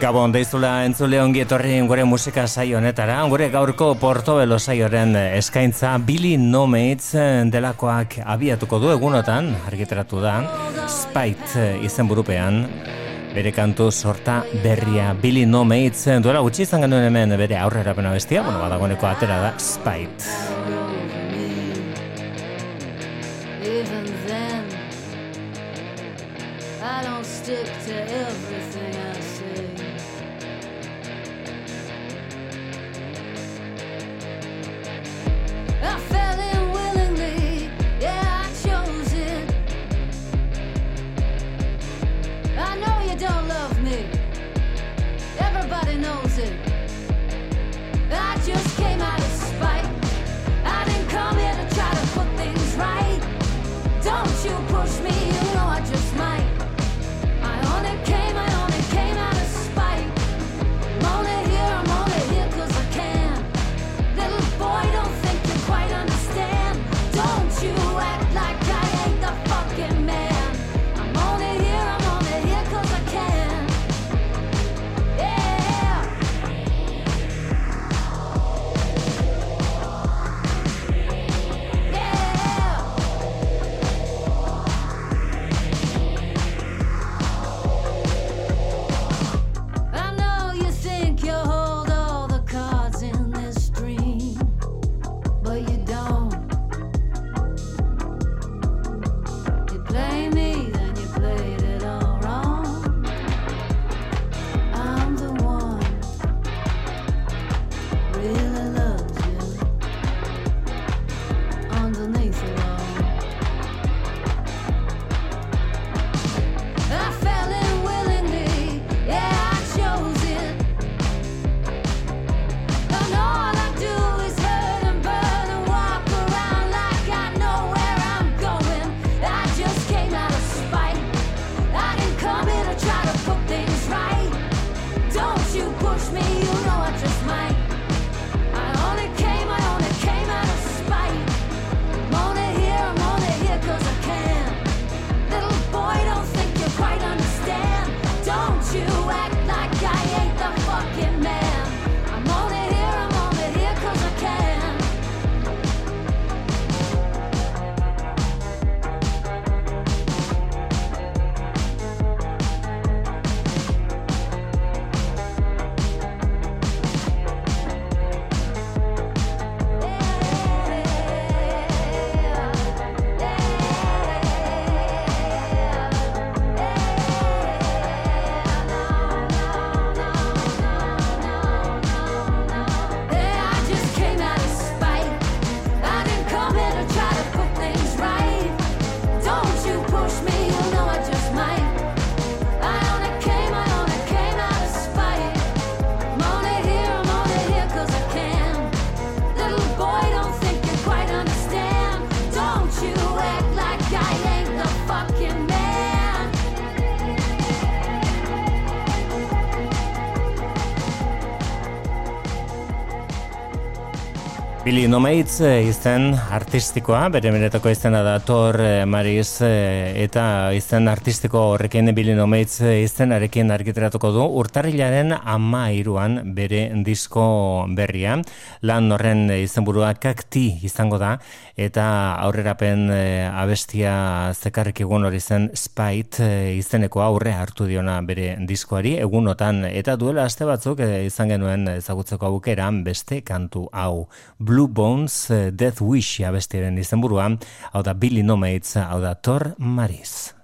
Gabon deizula entzule ongi etorri gure musika saio honetara, gure gaurko Portobelo saioren eskaintza Billy No Mates delakoak abiatuko du egunotan, argiteratu da, Spite izen burupean, bere kantu sorta berria Billy No Mates duela gutxi izan genuen hemen bere aurrera pena bestia, bueno, badagoneko atera da, Spite. Billy Nomaitz eh, izen artistikoa, bere menetako izena da Thor eh, Mariz eh, eta izen artistiko horrekin Billy Nomaitz izen arekin argiteratuko du urtarrilaren ama iruan bere disko berria. Lan horren izenburua kakti izango da eta aurrerapen abestia zekarrik egun hori zen Spite izeneko aurre hartu diona bere diskoari egunotan eta duela aste batzuk izan genuen ezagutzeko aukeran beste kantu hau. Blue Blue Bones uh, Death Wish abestiren izenburua, hau da Billy Nomates, hau da Thor Maris.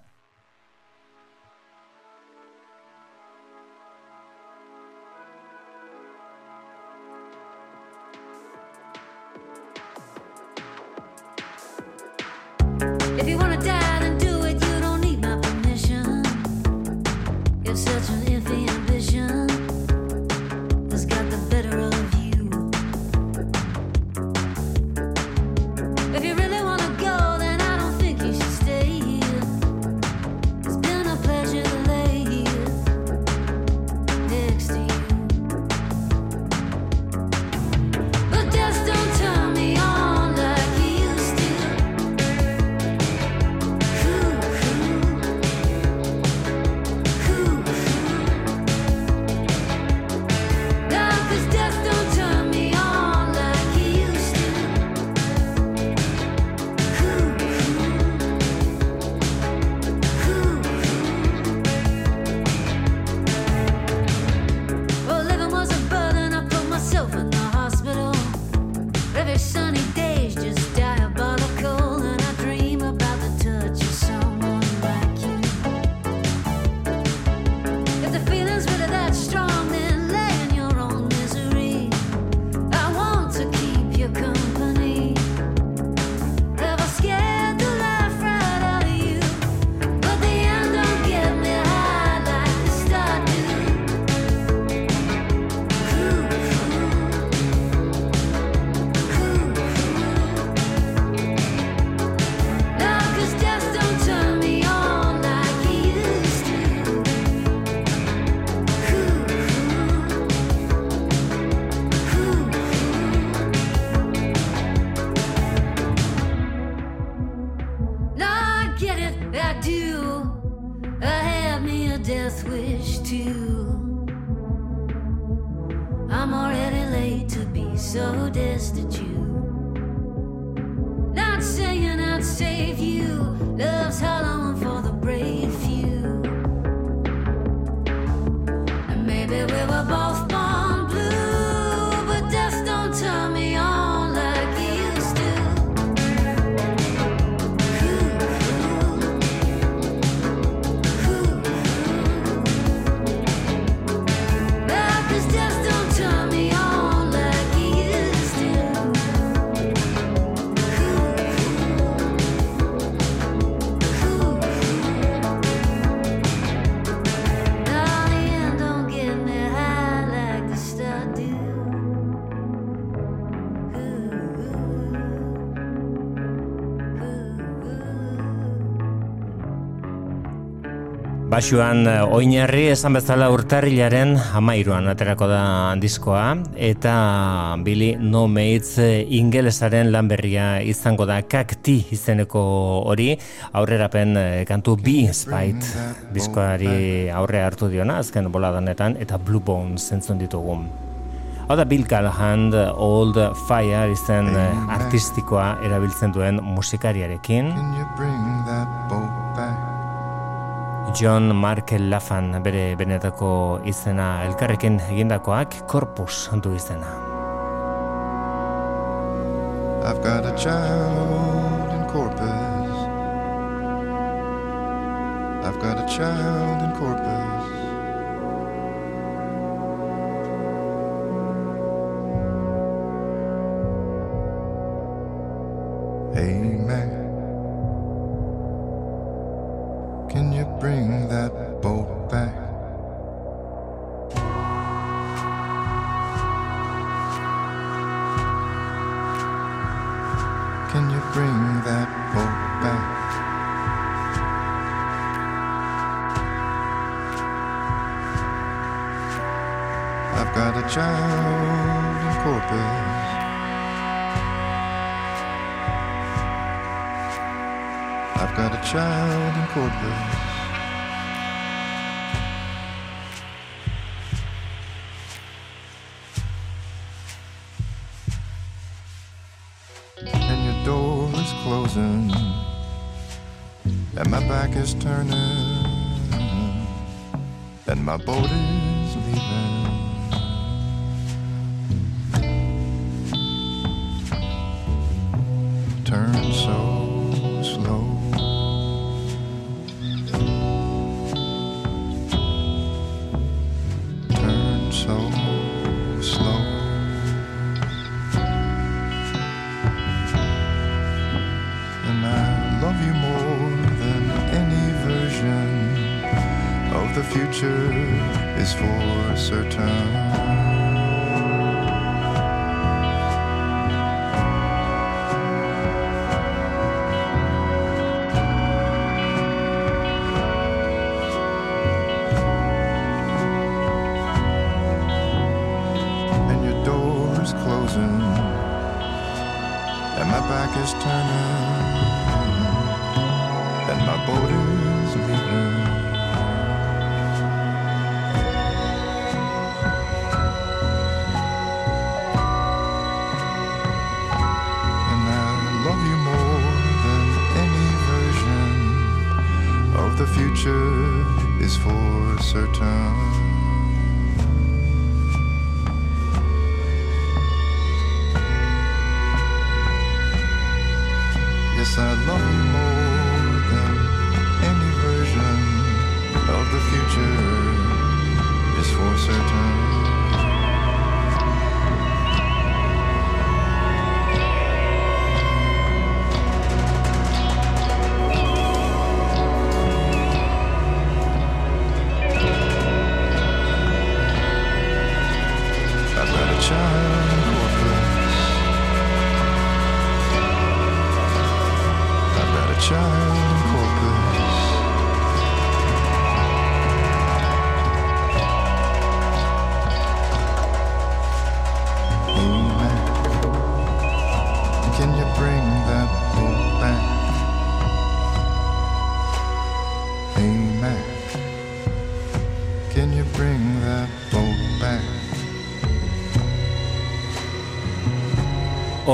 Baxuan eh, oinarri esan bezala urtarrilaren amairuan aterako da diskoa eta Billy No Mates eh, ingelesaren lan berria izango da kakti izeneko hori aurrerapen eh, kantu bi spait diskoari aurre hartu diona azken boladanetan eta Blue Bones zentzun ditugu. Hau da Bill Callahan Old Fire izen artistikoa erabiltzen duen musikariarekin. John Mark Lafan bere benetako izena elkarrekin egindakoak korpus du izena. I've got a child in corpus I've got a child in corpus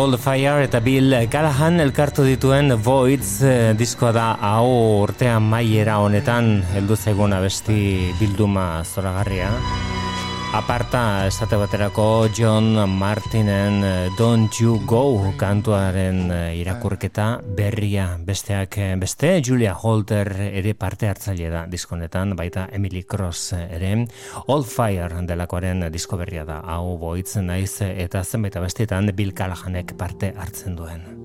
All Fire eta Bill Callahan elkartu dituen Voids eh, diskoa da hau urtean maiera honetan heldu zaigun abesti bilduma zoragarria. Aparta esate baterako John Martinen eh, Don't You Go kantuaren eh, irakurketa berria. Besteak eh, beste Julia Holter ere parte hartzaile da diskonetan baita Emily Cross ere. All Fire delakoaren disko berria da. Hau boitzen naiz eta zenbait abestietan Bill Callahanek parte hartzen duen.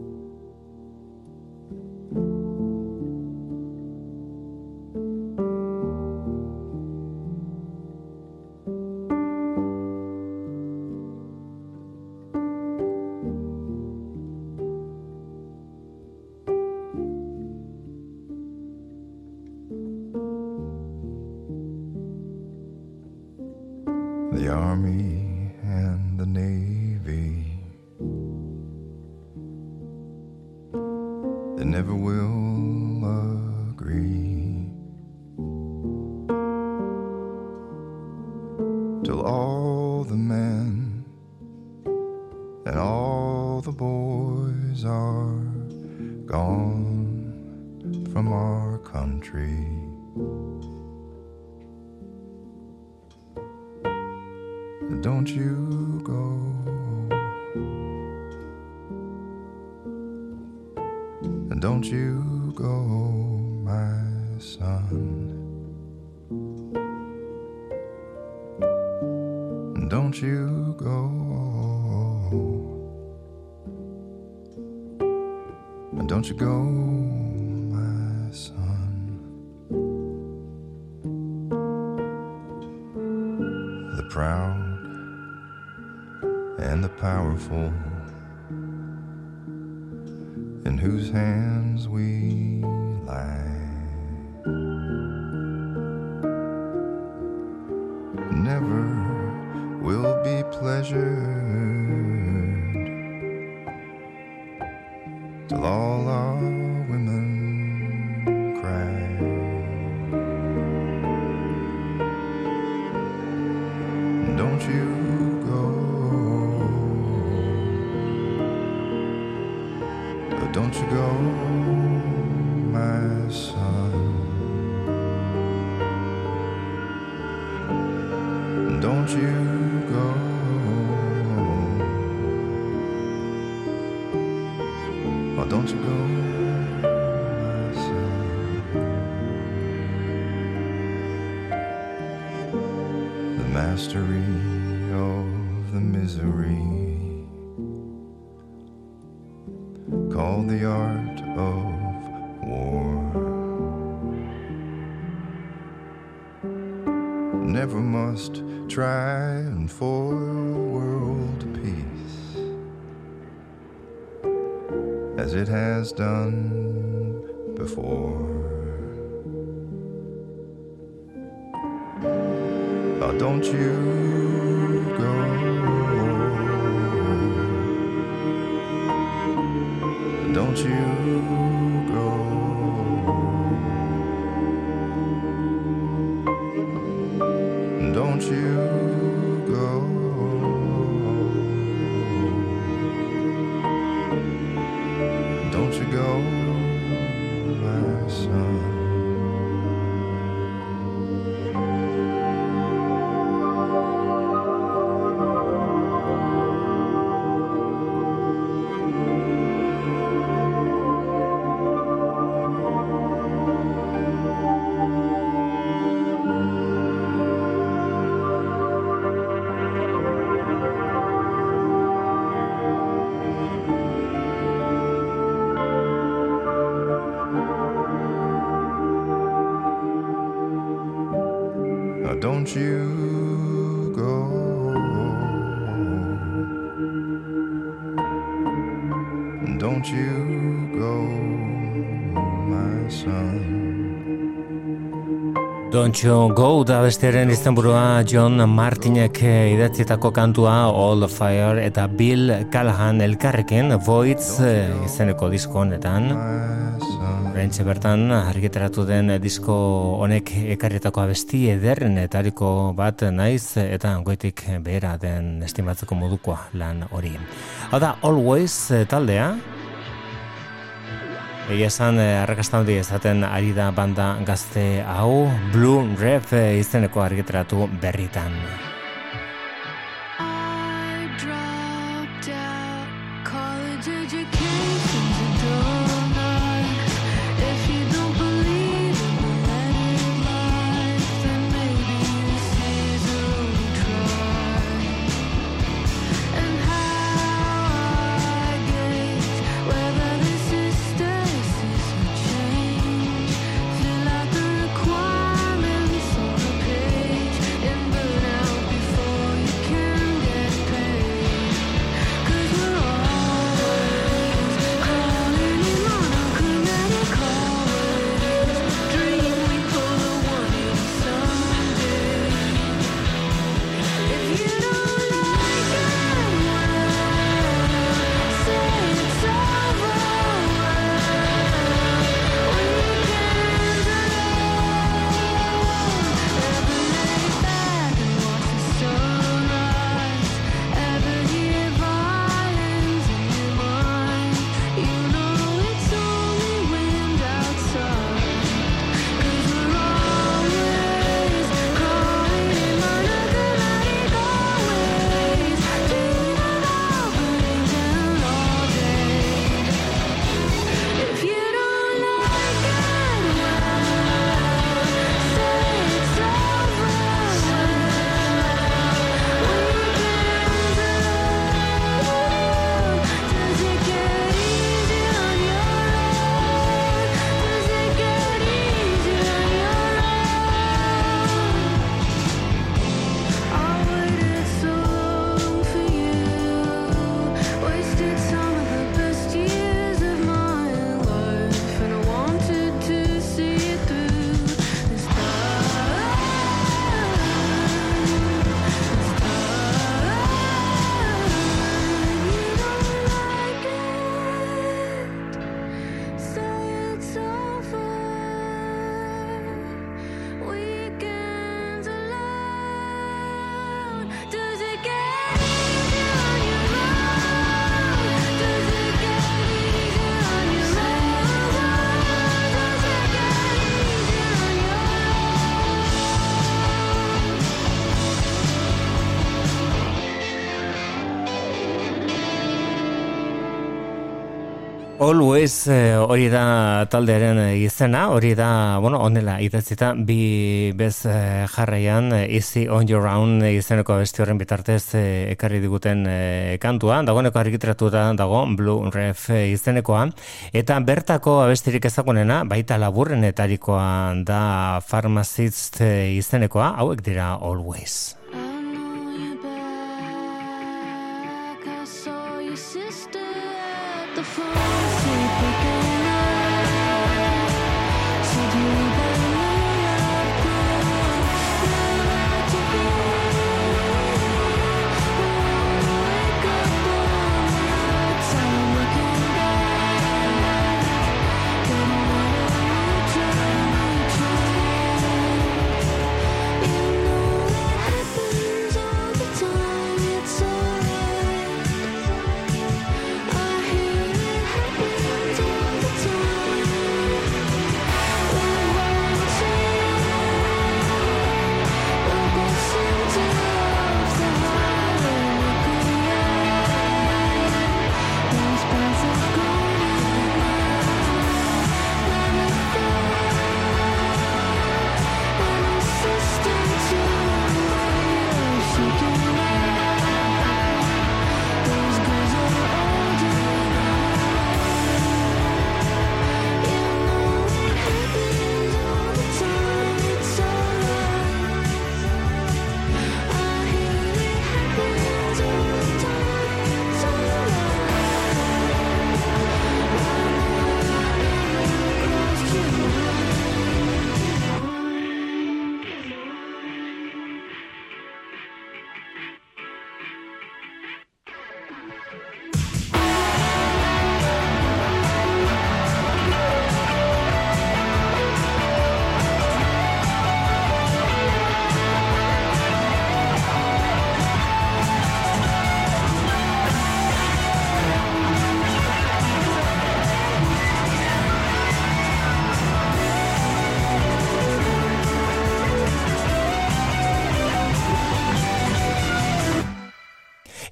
Never will don't you go. Don't you go, my son. Don't You Go da bestearen izenburua John Martinek eh, idatzietako kantua All the Fire eta Bill Callahan elkarrekin Voids eh, izeneko disko honetan Oraintxe bertan argitaratu den disko honek ekarrietako abesti ederren etariko bat naiz eta goitik behera den estimatzeko modukoa lan hori. Hau da, Always taldea, Egia esan, eh, arrakastan hori ezaten ari da banda gazte hau, Blue Rev izeneko argitaratu berritan. Always eh, hori da taldearen eh, izena, hori da, bueno, onela idatzita bi bez eh, jarraian Easy on your own izeneko beste horren bitartez ekarri diguten kantua, dagoeneko argitratuta dago Blue Ref izenekoa. Eta bertako abestirik ezagunena baita laburrenetarikoa da Pharmacist izenekoa, hauek dira Always.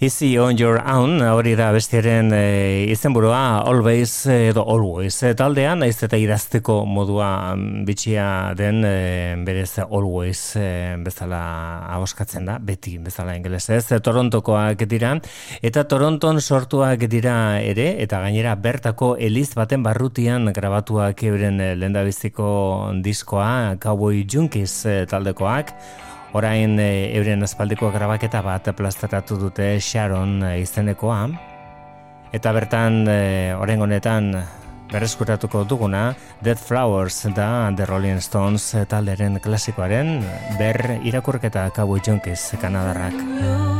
Easy on your own, hori da bestiaren e, izenburua, always edo always e, taldean, naiz eta idazteko modua mm, bitxia den e, berez always e, bezala ahoskatzen da, beti bezala ingelesez, Torontokoak dira, eta Toronton sortuak dira ere, eta gainera bertako eliz baten barrutian grabatuak euren lehendabiziko diskoa, Cowboy Junkies taldekoak, Orain e, euren aspaldiko grabaketa bat plasteratu dute Sharon e, izenekoa. Eta bertan, e, orain honetan, berreskuratuko duguna, Dead Flowers da The Rolling Stones talderen klasikoaren ber irakurketa Cowboy Junkies kanadarrak.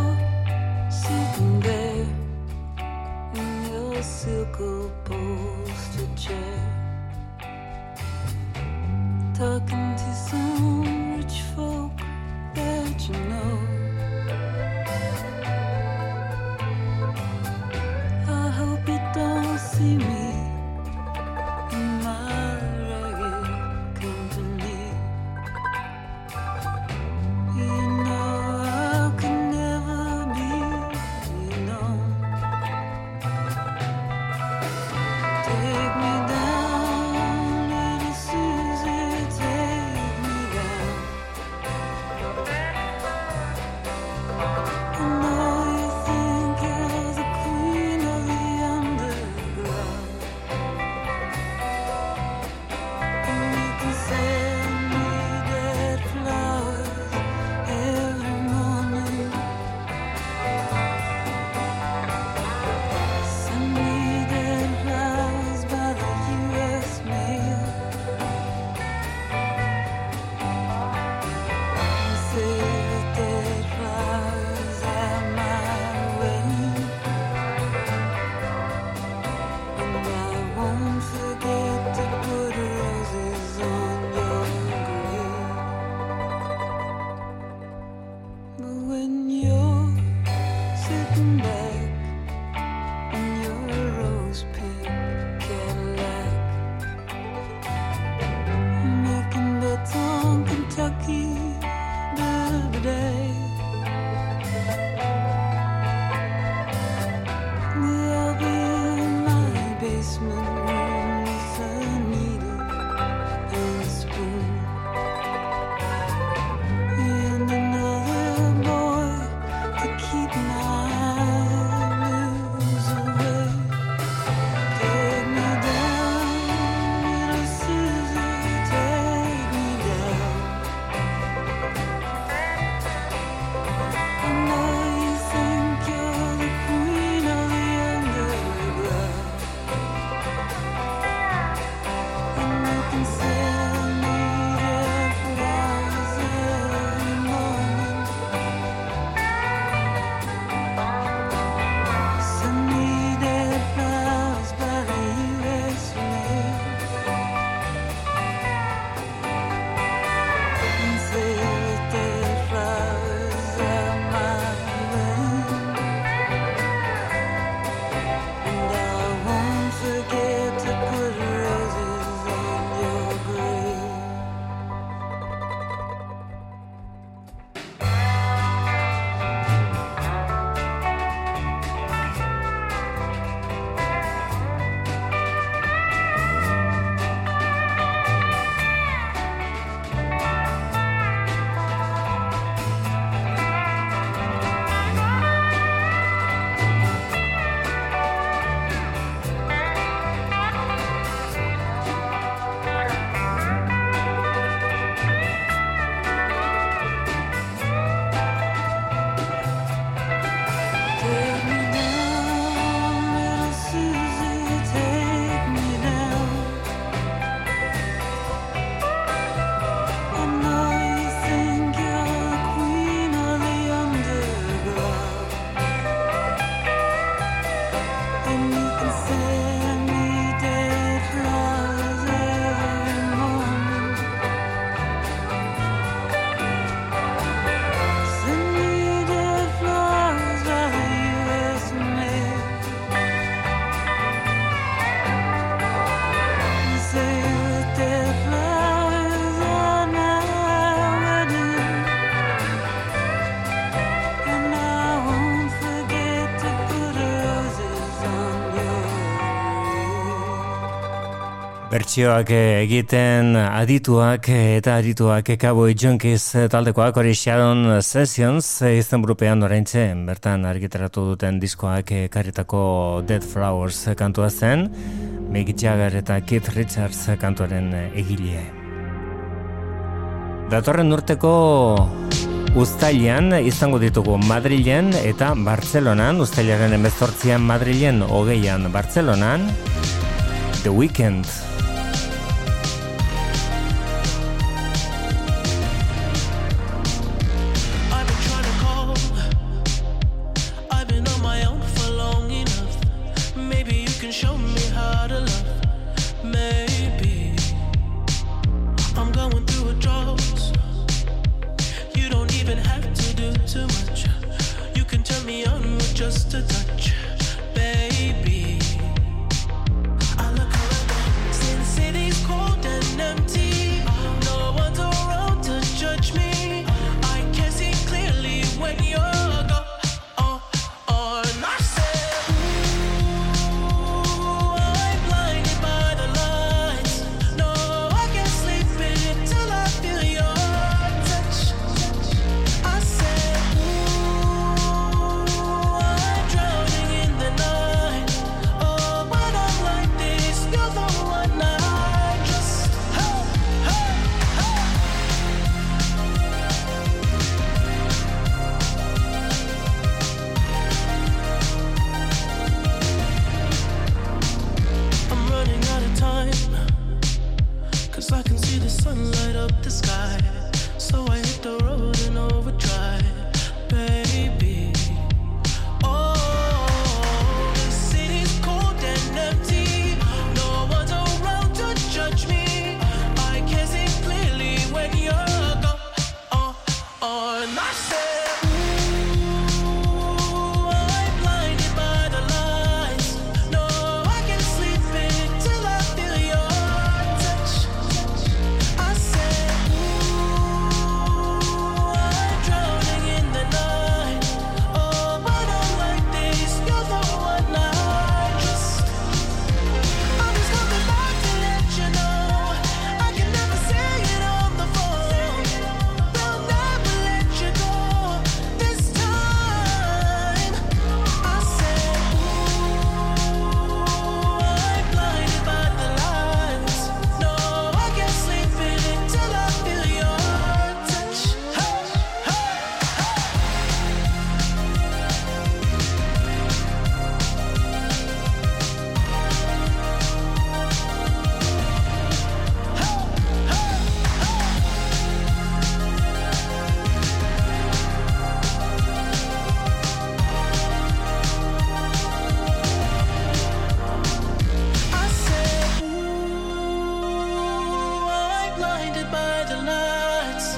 grabazioak eh, egiten adituak eh, eta adituak eh, ekabo itxunkiz taldekoak hori Sharon Sessions izan brupean orentxe bertan argitaratu duten diskoak karritako Dead Flowers kantua zen Mick Jagger eta Keith Richards kantuaren egilea Datorren urteko Uztailean izango ditugu Madrilen eta Bartzelonan, Uztailaren emezortzian Madrilen, hogeian Bartzelonan, The Weekend. The Weekend.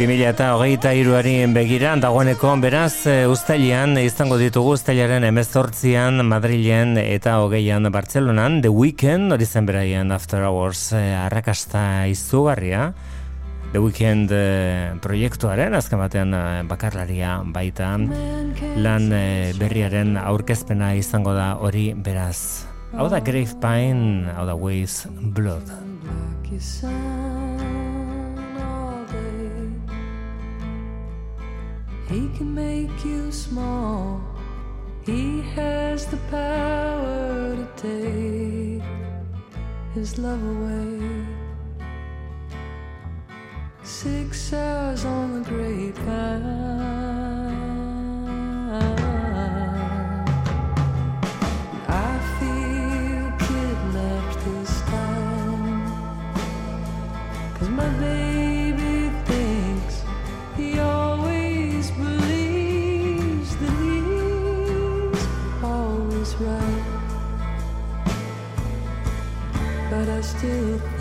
2000 eta hogeita iruari begira dagoeneko beraz e, ustailean izango ditugu ustailaren emezortzian Madrilen eta hogeian Bartzelonan The Weekend hori zen beraien After Hours e, arrakasta izugarria. The Weekend e, proiektuaren azken batean e, bakarlaria baita. Lan e, berriaren aurkezpena izango da hori beraz. Hau da Grave Pine hau da Waves Blood. He can make you small. He has the power to take his love away. Six hours on the grapevine. still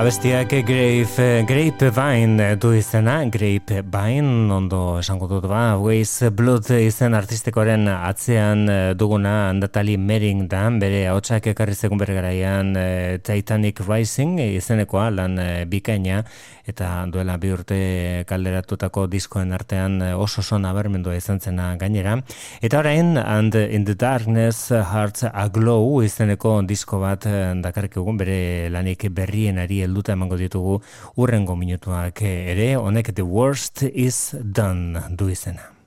Abestiak Grape, Grapevine du izena, Grapevine, ondo esango dut ba, Waze Blood izen artistikoaren atzean eh, duguna Natalie Mering da, bere hautsak ekarri zegun bere garaian eh, Titanic Rising izenekoa lan eh, bikaina, eta duela bi urte kalderatutako diskoen artean eh, oso oso nabarmendua izan zena gainera. Eta orain, And in the Darkness Hearts Aglow izeneko disko bat eh, dakarrik egun bere lanik berrienari helduta emango ditugu urrengo minutuak ere, honek The Worst is Done du izena.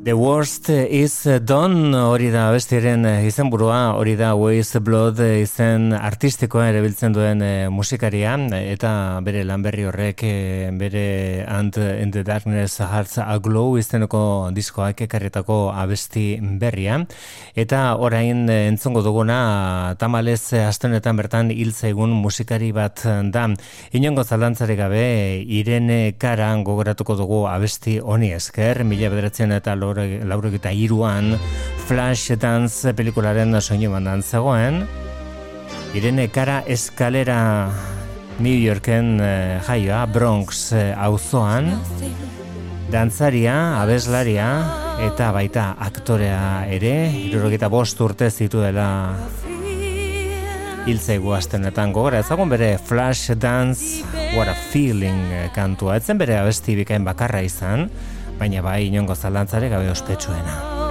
The worst is done hori da bestiren izenburua, hori da Waste Blood izen artistikoa erabiltzen duen eh, musikaria eta bere lanberri horrek eh, bere Ant in the Darkness Hearts Aglow izeneko diskoak ekarretako abesti berria. Eta orain eh, entzongo duguna tamalez astenetan bertan hil zaigun musikari bat da. Inongo zalantzarik gabe Irene Karan gogoratuko dugu abesti honi esker mila bederatzen eta laurek eta iruan Flash Dance pelikularen soinu bandan zegoen. Irene Kara eskalera New Yorken eh, jaioa Bronx eh, auzoan. Dantzaria, abeslaria eta baita aktorea ere. Irurogeta bost urte zituela hiltzaigu astenetan gogora. Ezagun bere Flash Dance What a Feeling eh, kantua. Etzen bere abesti bikain bakarra izan baina bai inongo zalantzare gabe ospetsuena.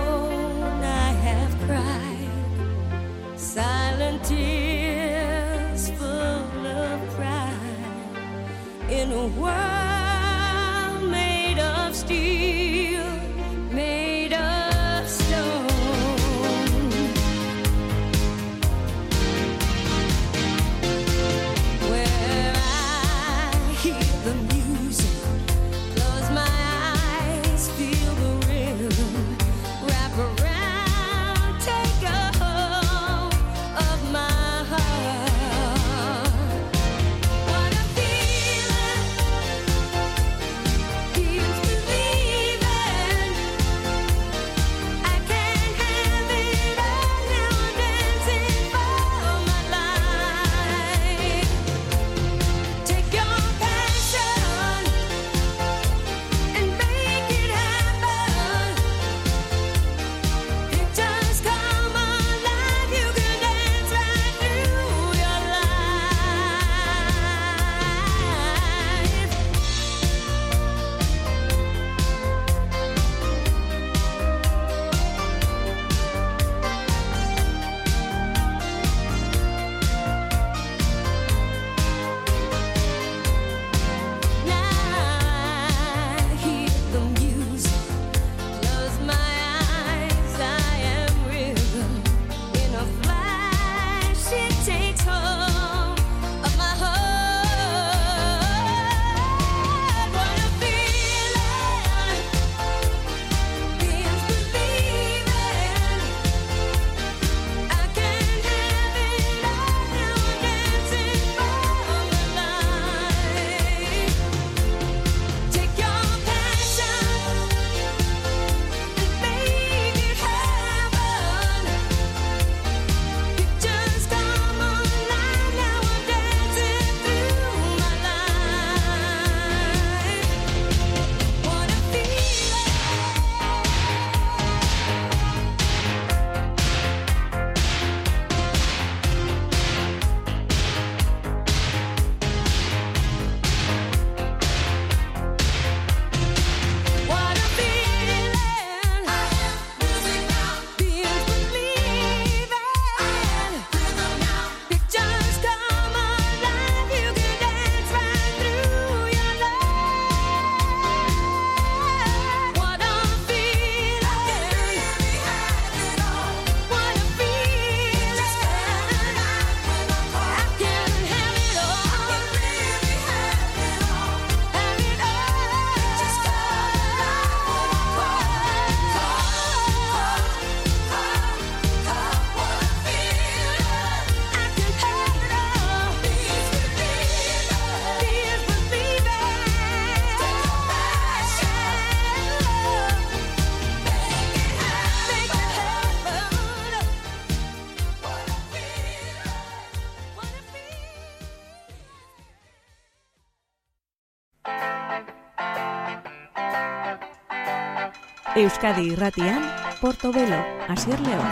Euskadi irratian, Portobelo, Asier León.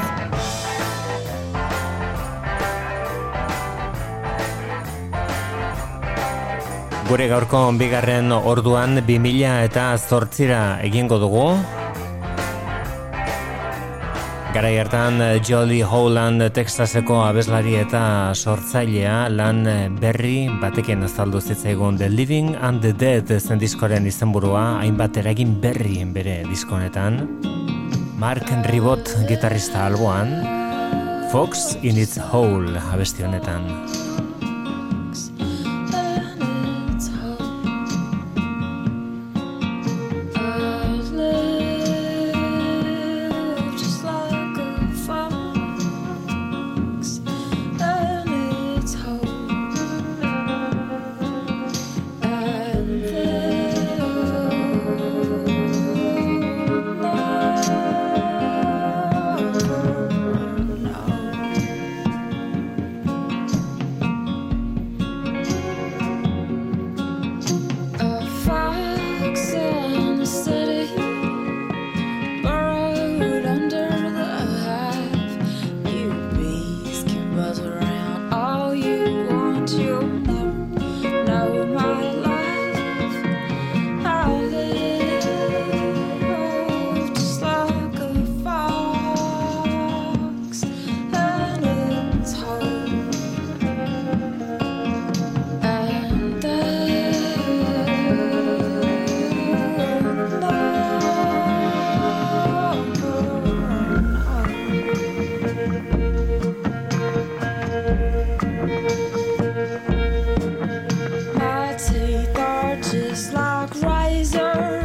Gure gaurko bigarren orduan 2000 eta zortzira egingo dugu. Gara hartan eh, Jolly Holland Texaseko abeslari eta sortzailea lan eh, berri batekin azaldu zitzaigun The Living and the Dead zen diskoren izenburua hainbat eragin berrien bere diskonetan. Mark Ribot gitarrista alboan, Fox in its Hole abesti honetan. world.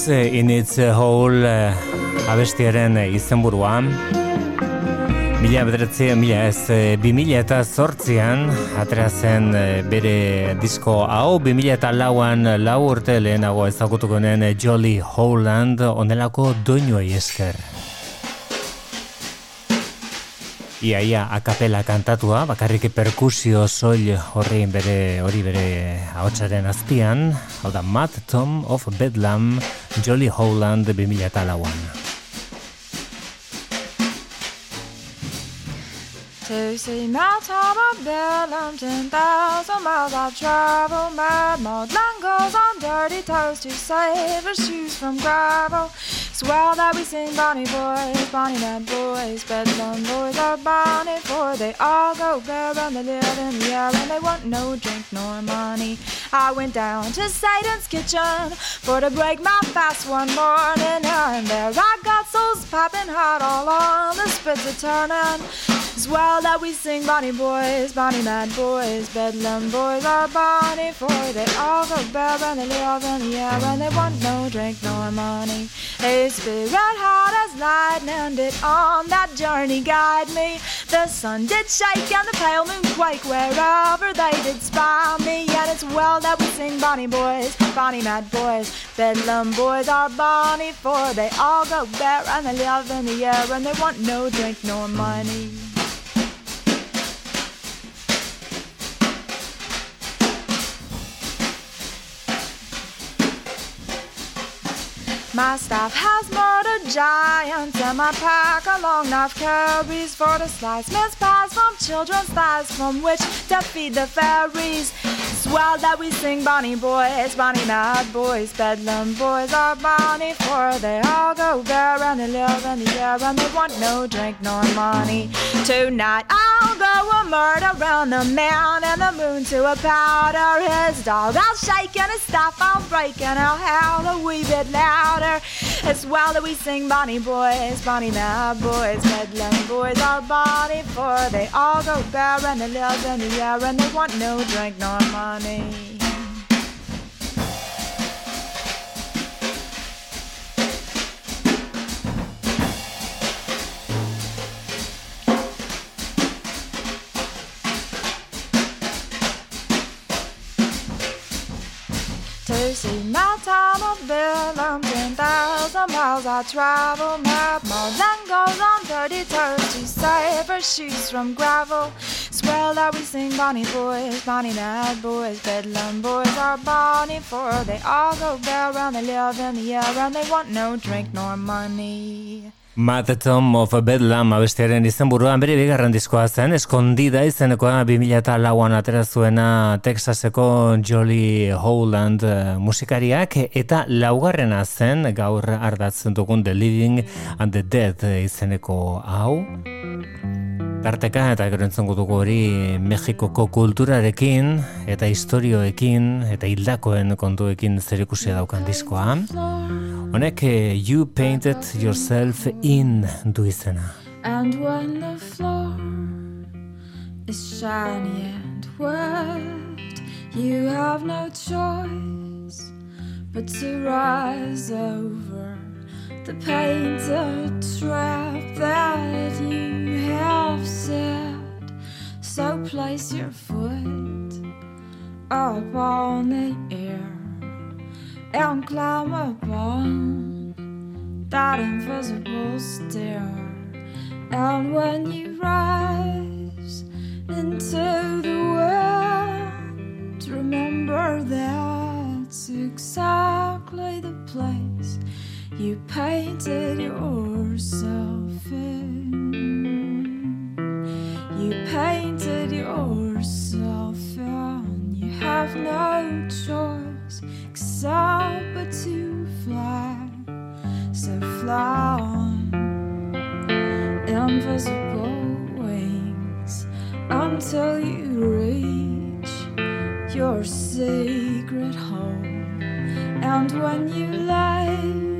Voice eh, in its eh, whole eh, abestiaren izenburua. Mila bederatzea, mila ez, bi mila eta zortzian, aterazen bere disko hau, bi mila eta lauan, lau urte lehenago ezagutuko nen Jolly Holland, onelako doinuei esker. Iaia ia, akapela kantatua, bakarrik perkusio soil horri bere hori bere ahotsaren azpian, hau da Matt Tom of Bedlam, Jolly Holland 2000 eta lauan. To see my time of Bellum, ten thousand miles I've traveled, mad maudlin goes on dirty toes to save her shoes from gravel. Swell that we sing Bonnie boys, Bonnie mad boys, Bedlam boys are bonny, for they all go bare and they live in the air and they want no drink nor money. I went down to Satan's kitchen for to break my fast one morning, and there I got souls popping hot all on the spits a turning. It's well that we sing Bonnie boys, Bonnie mad boys, Bedlam boys are bonny, for they all go bare and they live in the air and they want no drink nor money. Spirit hot as lightning did on that journey guide me. The sun did shake and the pale moon quake wherever they did spy me. And it's well that we sing Bonnie boys, Bonnie mad boys, Bedlam boys are bonny, for they all go bare and they live in the air and they want no drink nor money. My staff has murdered giants, and my pack a long knife carries for to slice mince pies from children's thighs, from which to feed the fairies. It's Swell that we sing Bonnie boys, Bonnie mad boys, Bedlam boys are bonny, for they all go bare and they live in the air and they want no drink nor money. Tonight I'll go a murder round the man and the moon to a powder his dog. I'll shake and his staff I'll break and I'll howl a wee bit louder. It's well that we sing Bonnie boys, Bonnie mad boys, Bedlam boys are Bonnie for they all go bare and they live in the air and they want no drink nor money. See my town of Bellum, ten thousand miles I travel, than goes on thirty toes to save shoes from gravel. Swell that we sing Bonnie boys, Bonnie mad boys, Bedlam boys are bonny, for they all go bare and they live in the air and they want no drink nor money. Matt Tom of Bedlam abestiaren izenburuan bere bigarren diskoa zen, eskondida izenekoa 2000 eta lauan atera zuena Texaseko Jolly Howland eh, musikariak eta laugarrena zen gaur ardatzen dugun The Living and the Dead izeneko hau. Tarteka eta gero entzongo dugu hori Mexikoko kulturarekin eta historioekin eta hildakoen kontuekin zerikusia daukan diskoa. Honek eh, You Painted Yourself In du izena. And when the floor is shiny and wet, you have no choice but to rise over the painted trap that you have set. So place your foot up on the air and climb upon that invisible stair. And when you rise into the world, remember that's exactly the place you painted yourself in. You painted yourself in. You have no choice except but to fly. So fly on invisible wings until you reach your secret home. And when you lay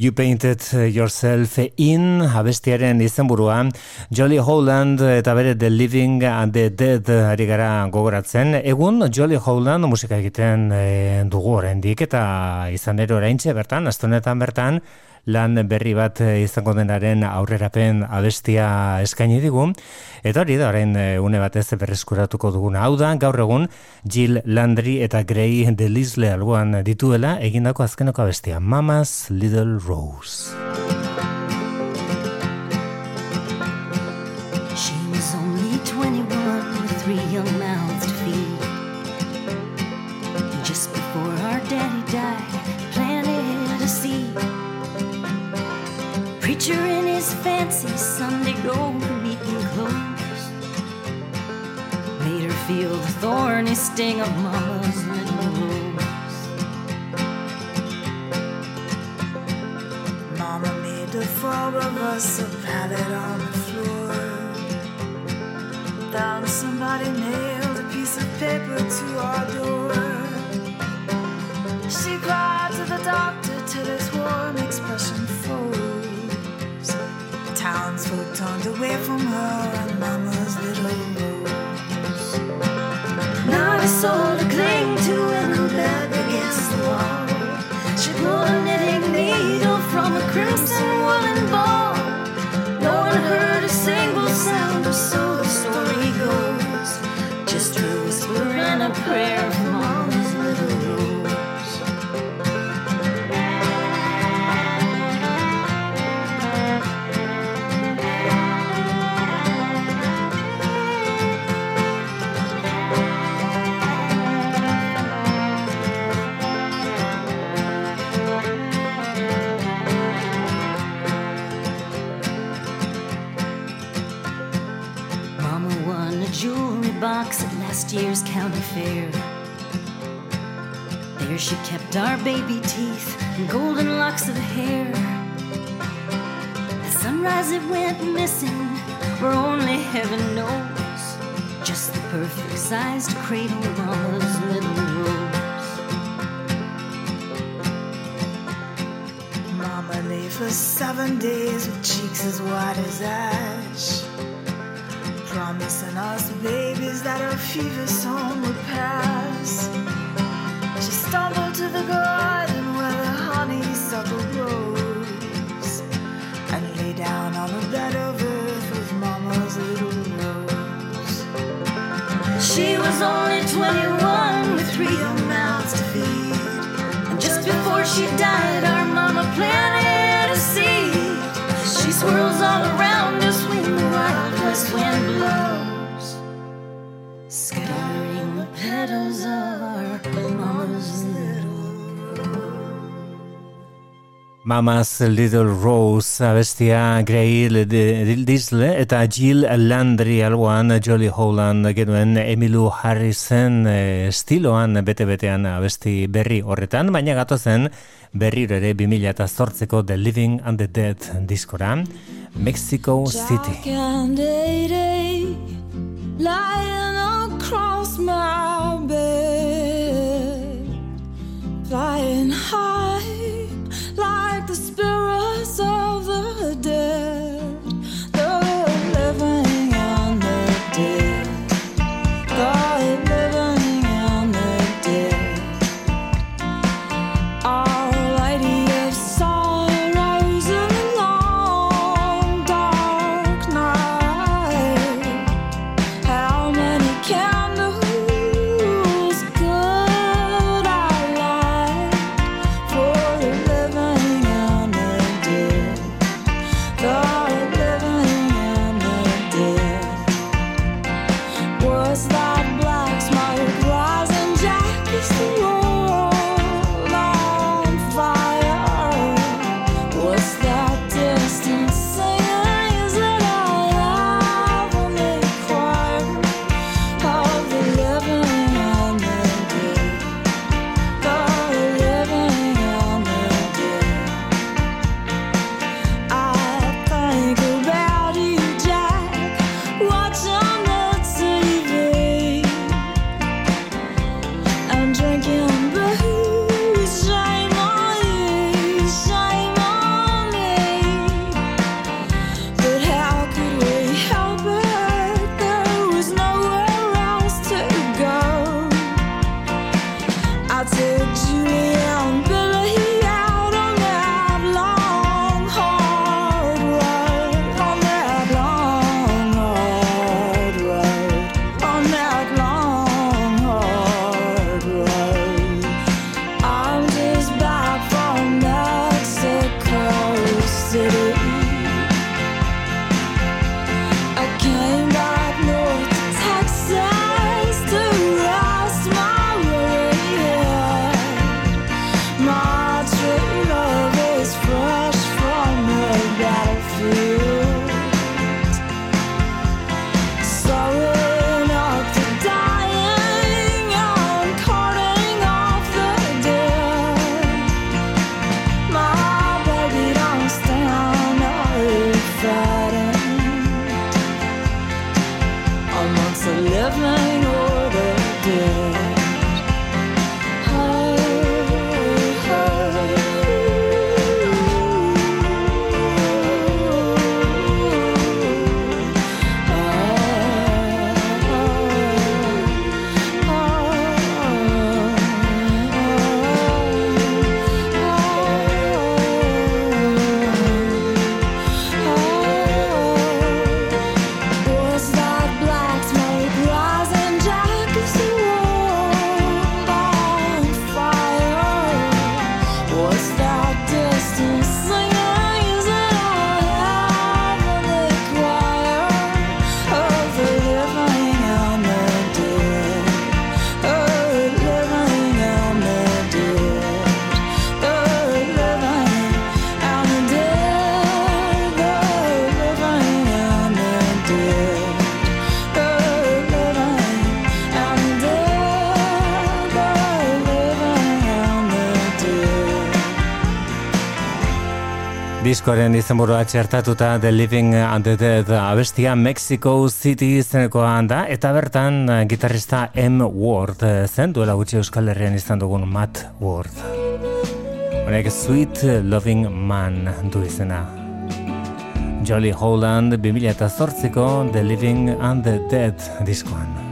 You Painted Yourself In abestiaren izenburua Jolly Holland eta bere The Living and the Dead ari gara gogoratzen. Egun Jolly Holland musika egiten e, dugu oraindik eta izan ere oraintxe bertan, astonetan bertan, lan berri bat eh, izango denaren aurrerapen abestia eskaini digu. Eta hori da, orain eh, une batez berreskuratuko duguna. Hau da, gaur egun Jill Landry eta Gray Delisle alboan dituela egindako azkeneko abestia. Mama's Little Rose. Thorny sting of Mama's little rose. Mama made the four of us a pallet on the floor. Then somebody nailed a piece of paper to our door. She cried to the doctor till his warm expression froze. Townsfolk turned away from her and Mama's little rose. Not a soul to cling to in the bed against the wall. She pulled a knitting needle from a crimson woolen ball. No one heard a single sound, or so the story goes. Just her whisper and a prayer year's county fair. There she kept our baby teeth and golden locks of hair. At sunrise it went missing, where only heaven knows. Just the perfect size to cradle Mama's little rose. Mama lay for seven days with cheeks as white as ash. Promising us babies that her fever soon would pass. She stumbled to the garden where the honeysuckle grows and lay down on a bed of earth with Mama's little rose. She was only 21 with three young mouths to feed. And just before she died, our mama planted a seed. She swirls all around west wind blows, scattering the petals of Mama's Little Rose abestia Gray Disle eta Jill Landry alboan Jolly Holland genuen Emilu Harrisen eh, estiloan bete-betean abesti berri horretan, baina gatozen berriro ere 2008ko The Living and the Dead diskora Mexico City. diskoaren izenburua txertatuta The Living and the Dead abestia Mexico City izenekoa da eta bertan eh, gitarrista M. Ward eh, zen duela gutxi Euskal Herrian izan dugun Matt Ward. Honek Sweet Loving Man du izena. Jolly Holland 2008ko The Living and the Dead diskoan.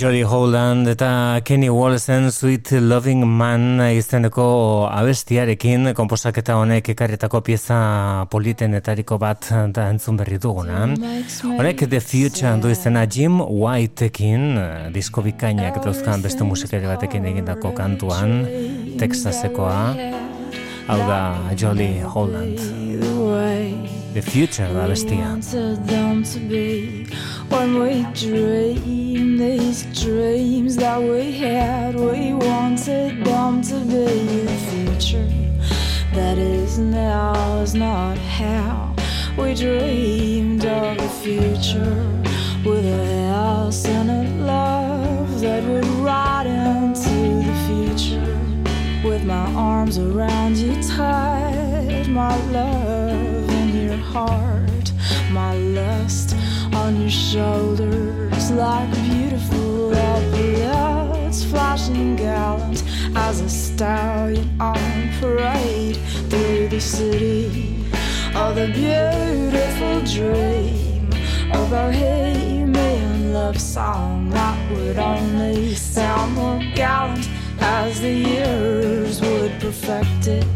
Jody Holland eta Kenny Wallace'en Sweet Loving Man izeneko abestiarekin komposaketa honek ekarretako pieza politenetariko bat da entzun berri duguna. Honek The Future handu izena Jim Whiteekin disko bikainak dauzkan beste musikari batekin egindako kantuan Texasekoa. Texasekoa. Hau da Jolly Holland. the The Future da bestia. when we dream these dreams that we had. We wanted them to be the future that is now is not how we dreamed of a future with a house and a love that would ride into the future with my arms around you tight, my love in your heart, my lust on your shoulders like beautiful epaulets flashing gallant as a stallion on parade through the city. Of the beautiful dream of our Bohemian love song that would only sound more gallant as the years would perfect it.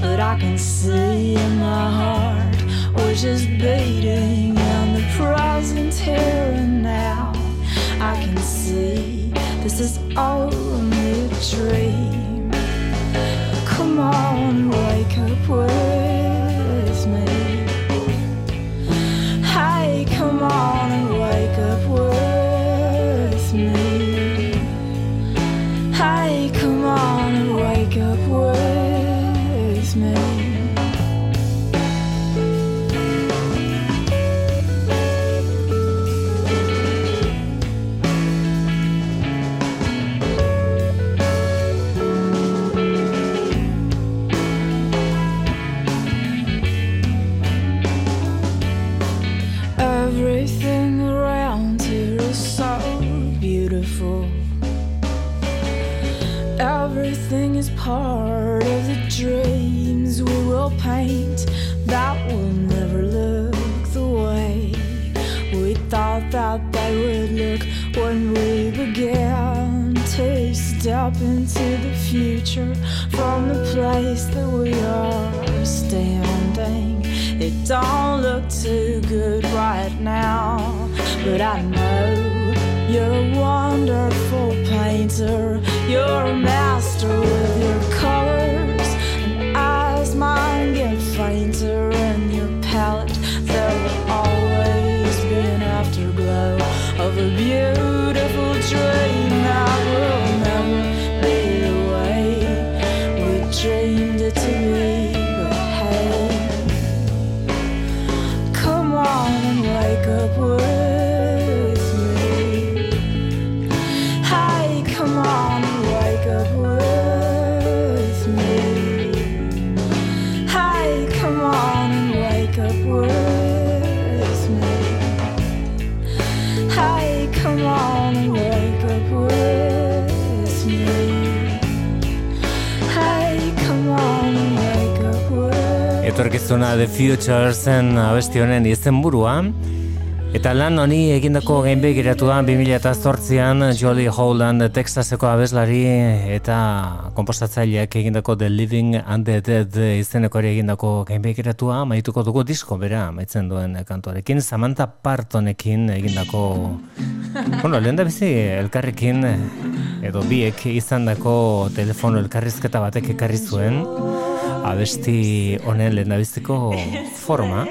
But I can see in my heart, which is beating in the present here and now. I can see this is only a dream. Come on, wake up with me. Hey, come on and wake up with Part of the dreams we will paint that will never look the way we thought that they would look when we began to step into the future from the place that we are standing. It don't look too good right now, but I know you're a wonderful painter. You're a master with your colors, Etorkizuna The Future zen abesti honen izenburua. Eta lan honi egindako gainbek iratua 2008an Jolly Howland Texaseko abeslari eta kompostatzaileak egindako The Living and the Dead izeneko ere egindako gainbek iratua maituko dugu disko bera maitzen duen kantuarekin. Samantha Partonekin egindako bueno, lehen da bizi elkarrekin edo biek izandako telefono elkarrizketa batek ekarri zuen abesti honen lehendabiziko forma.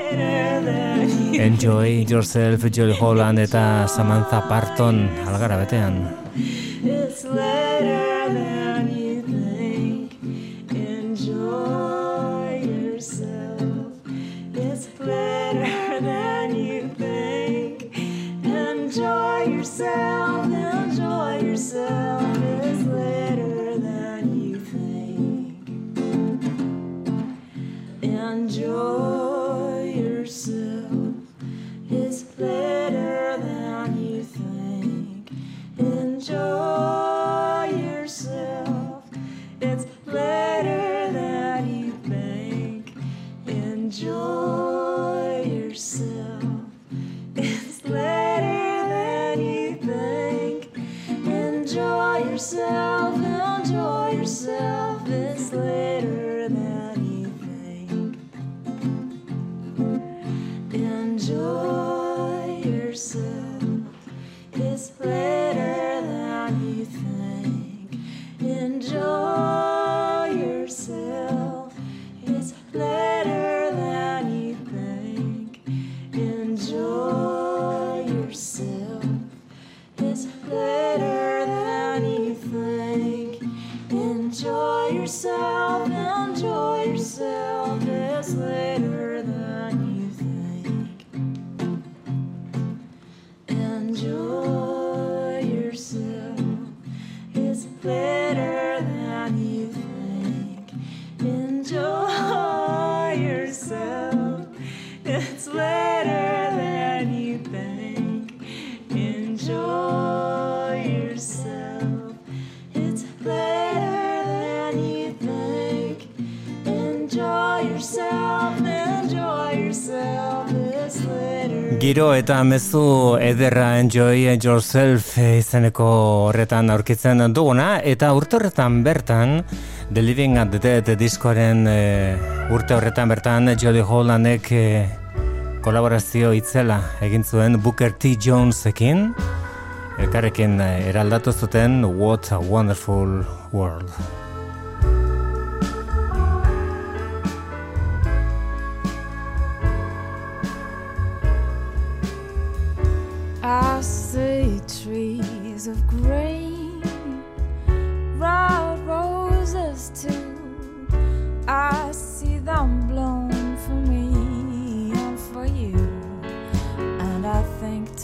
Enjoy yourself, Joy Holland eta Samantha Parton algara betean. It's Enjoy yourself. It's later than you think. Enjoy yourself. It's later than you think. Enjoy yourself. It's later than you think. Enjoy yourself. Enjoy yourself. It's later enjoy yourself. It's better than you think. Enjoy yourself. It's later than you think. Enjoy yourself. It's later than you think. Enjoy yourself. Enjoy yourself. Giro eta mezu ederra enjoy yourself izeneko horretan aurkitzen duguna eta urte horretan bertan The Living at the Dead diskoaren e, urte horretan bertan Jolly Hollandek e, kolaborazio itzela egin zuen Booker T. Jonesekin elkarrekin e, eraldatu zuten What a Wonderful World.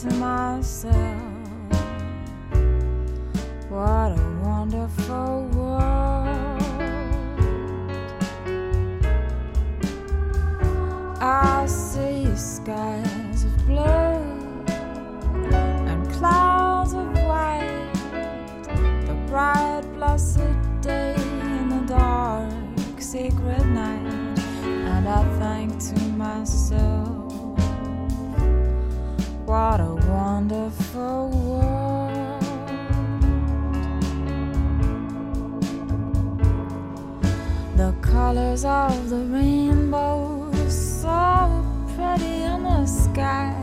To myself, what a wonderful world. I see skies of blue and clouds of white, the bright, blessed day and the dark, secret night, and I think to myself, what a wonderful world. The colors of the rainbow, so pretty in the sky,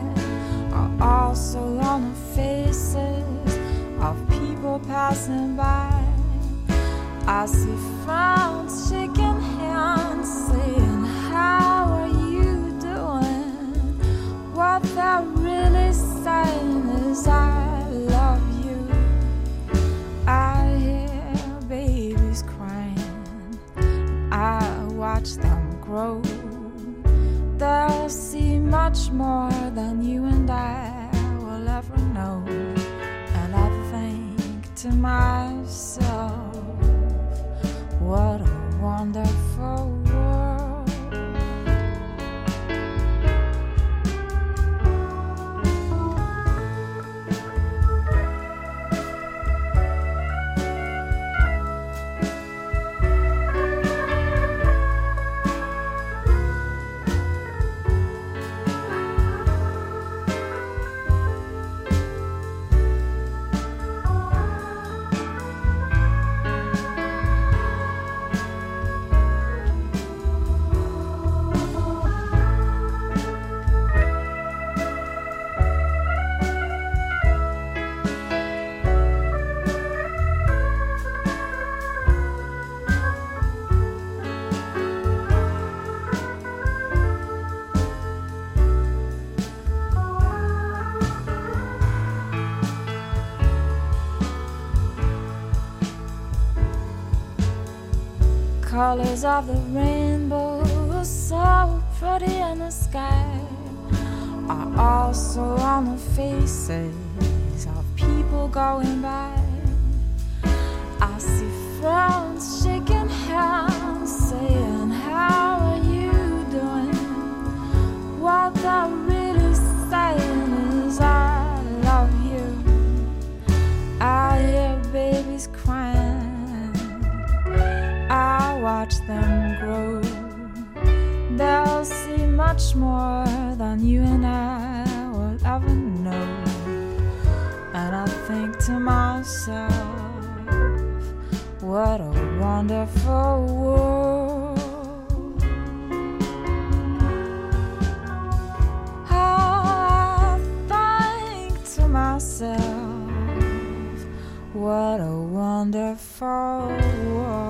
are also on the faces of people passing by. I see frowns, shaking hands, saying, How are you? What they're really saying is, I love you. I hear babies crying. I watch them grow. They'll see much more than you and I will ever know. And I think to myself, what a wonderful colors of the rainbow, so pretty in the sky, are also on the faces of people going by. I see friends shaking hands, saying, How are you doing? What they're much more than you and I will ever know. And I think to myself, what a wonderful world. I think to myself, what a wonderful world.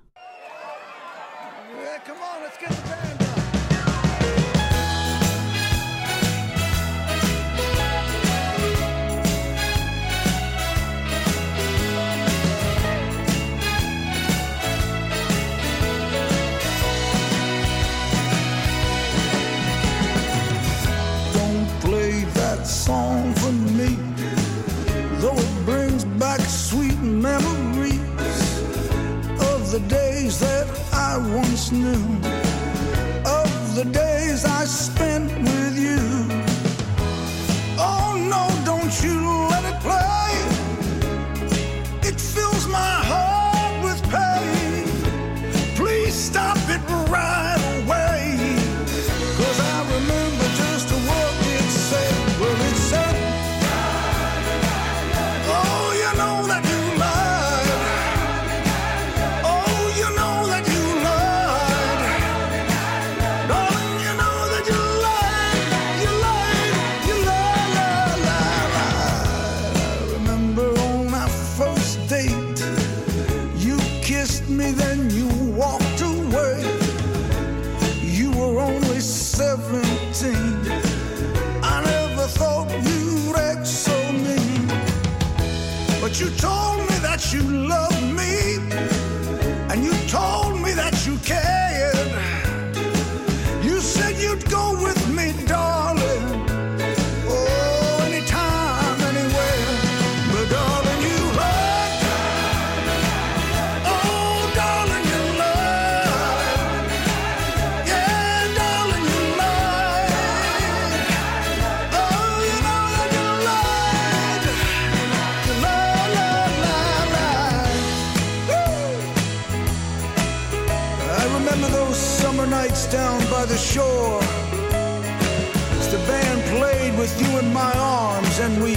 the days that I once knew, of the days I spent. Oh. you in my arms and we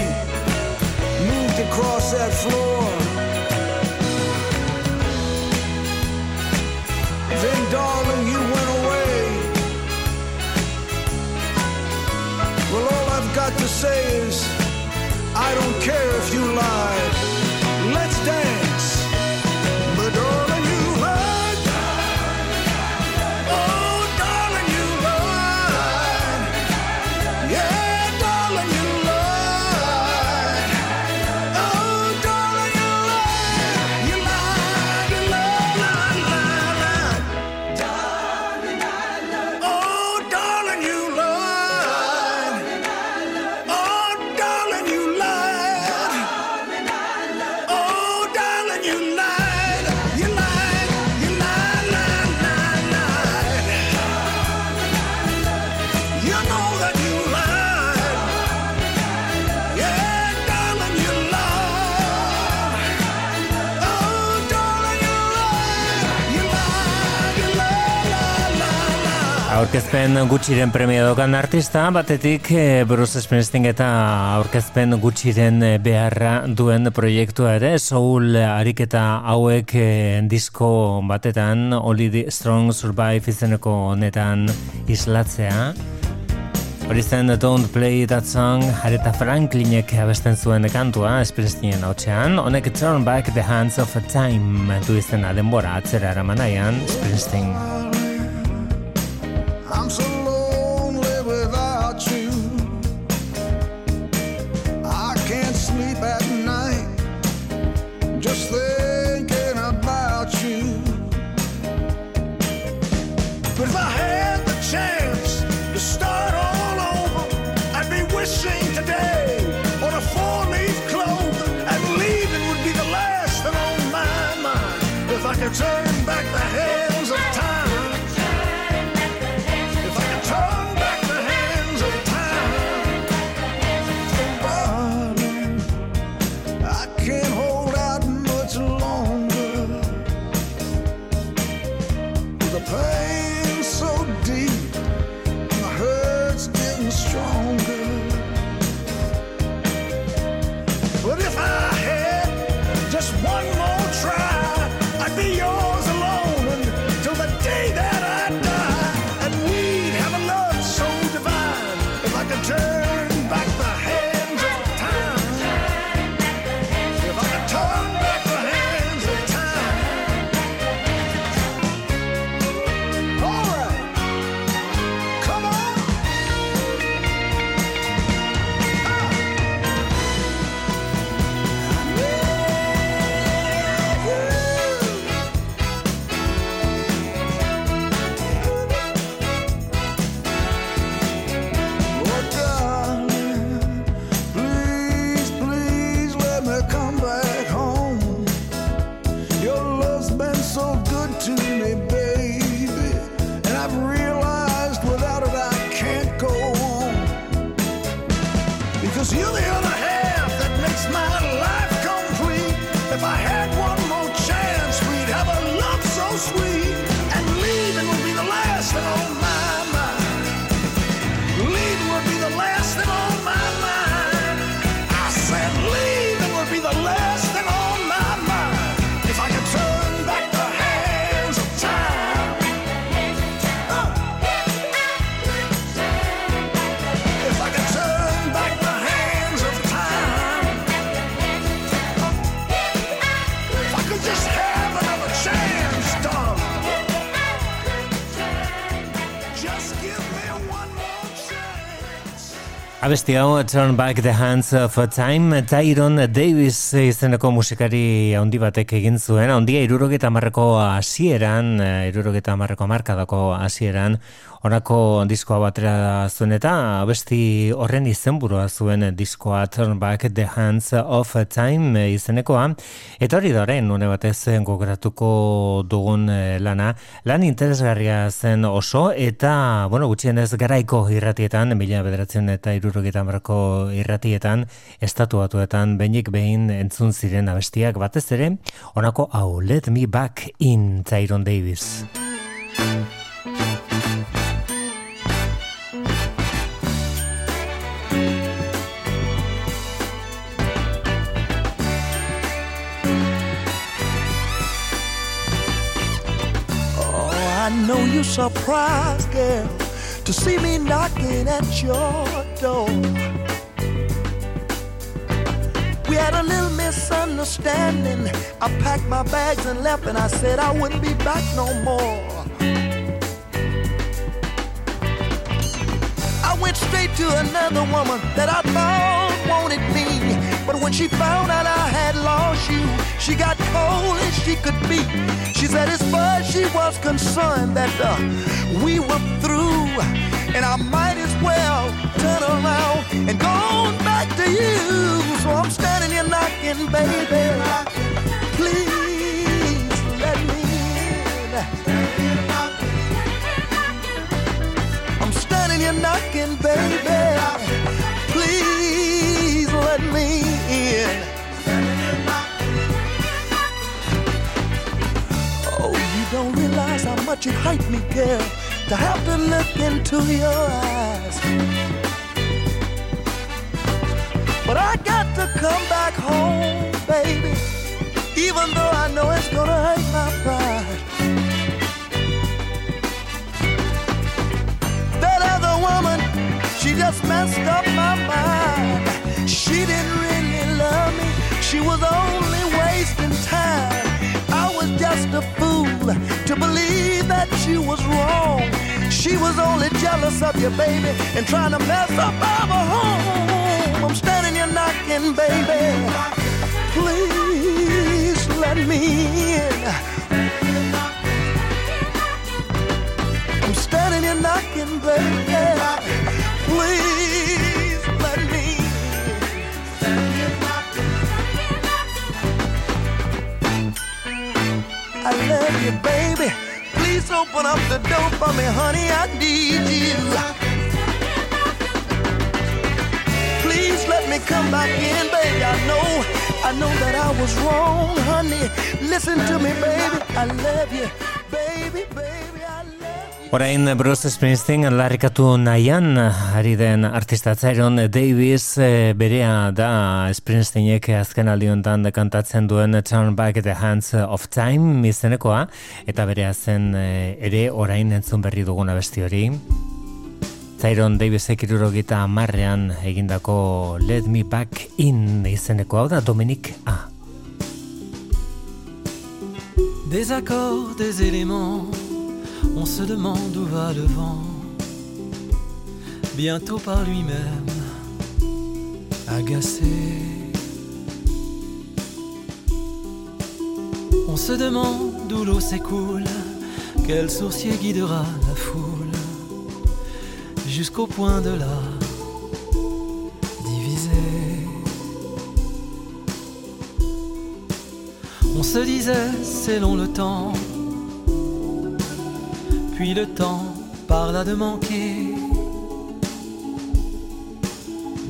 moved across that floor. Then, darling, you went away. Well, all I've got to say is, I don't care if you lie. aurkezpen gutxiren premia dokan artista, batetik eh, Bruce Springsteen eta aurkezpen gutxiren eh, beharra duen proiektua ere, soul ariketa hauek eh, disko batetan, Only the Strong Survive izeneko honetan islatzea. Hori zen Don't Play That Song, Jareta Franklinek abesten zuen kantua, Springsteen hautzean, honek Turn Back the Hands of Time du izena denbora atzera eramanaian, Springsteen. I'm so Abesti hau, Turn Back the Hands of Time, Tyron Davis izeneko musikari handi batek egin zuen, handia irurogeta marreko hasieran, irurogeta marreko markadako hasieran, Honako diskoa batera zuen eta abesti horren izenburua zuen diskoa Turn Back the Hands of Time izenekoa. Eta hori da orain, une batez gogoratuko dugun eh, lana. Lan interesgarria zen oso eta, bueno, gutxienez garaiko irratietan, mila bederatzen eta irurogeita marko irratietan, estatuatuetan behinik behin entzun ziren abestiak batez ere, honako hau, Let Me Back in Tyron Davis. You're surprised, girl, to see me knocking at your door. We had a little misunderstanding. I packed my bags and left, and I said I wouldn't be back no more. I went straight to another woman that I thought wanted me. But when she found out I had lost you, she got cold as she could be. She said as far as she was concerned that uh, we were through. And I might as well turn around and go on back to you. So I'm standing here knocking, baby. Please let me in. I'm standing here knocking, baby. Much it hurt me, girl, to have to look into your eyes. But I got to come back home, baby, even though I know it's gonna hurt my pride. That other woman, she just messed up my mind. She didn't really love me, she was only was just a fool to believe that she was wrong. She was only jealous of you, baby, and trying to mess up our home. I'm standing here knocking, baby. Please let me in. I'm standing here knocking, baby. Please you, baby. Please open up the door for me, honey. I need you. Please let me come back in, baby. I know, I know that I was wrong, honey. Listen to me, baby. I love you, baby, baby. Orain Bruce Springsteen larrikatu nahian ari den artista Tyron Davis eh, berea da Springsteenek azken aldiontan kantatzen duen Turn Back the Hands of Time izenekoa eta berea zen eh, ere orain entzun berri duguna besti hori. Tyron Davisek irurogita amarrean egindako Let Me Back In izeneko hau da Dominic A. Des accords, des éléments, on se demande où va le vent. Bientôt par lui-même, agacé. On se demande d'où l'eau s'écoule, quel sourcier guidera la foule, jusqu'au point de la diviser. On se disait, c'est long le temps. Puis le temps parla de manquer.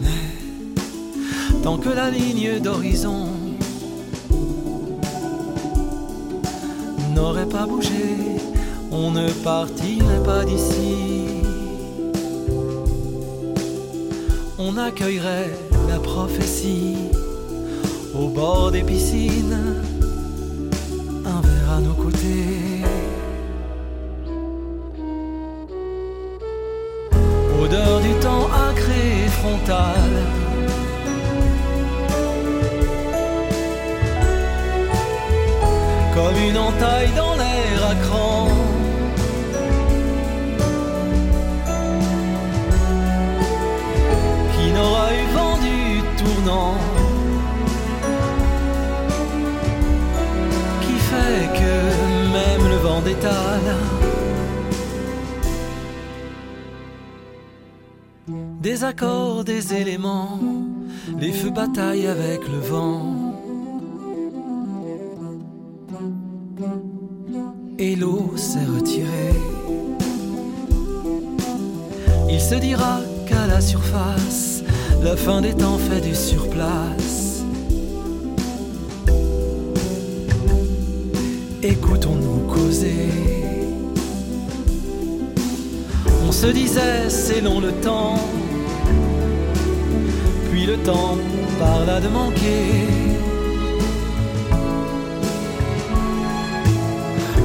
Mais tant que la ligne d'horizon n'aurait pas bougé, on ne partirait pas d'ici. On accueillerait la prophétie au bord des piscines, un verre à nos côtés. Comme une entaille dans l'air à cran. Qui n'aura eu vent du tournant. Qui fait que même le vent d'état Des accords, des éléments, les feux bataillent avec le vent. Et l'eau s'est retirée. Il se dira qu'à la surface, la fin des temps fait du surplace. Écoutons-nous causer. On se disait c'est long le temps, le temps parla de manquer.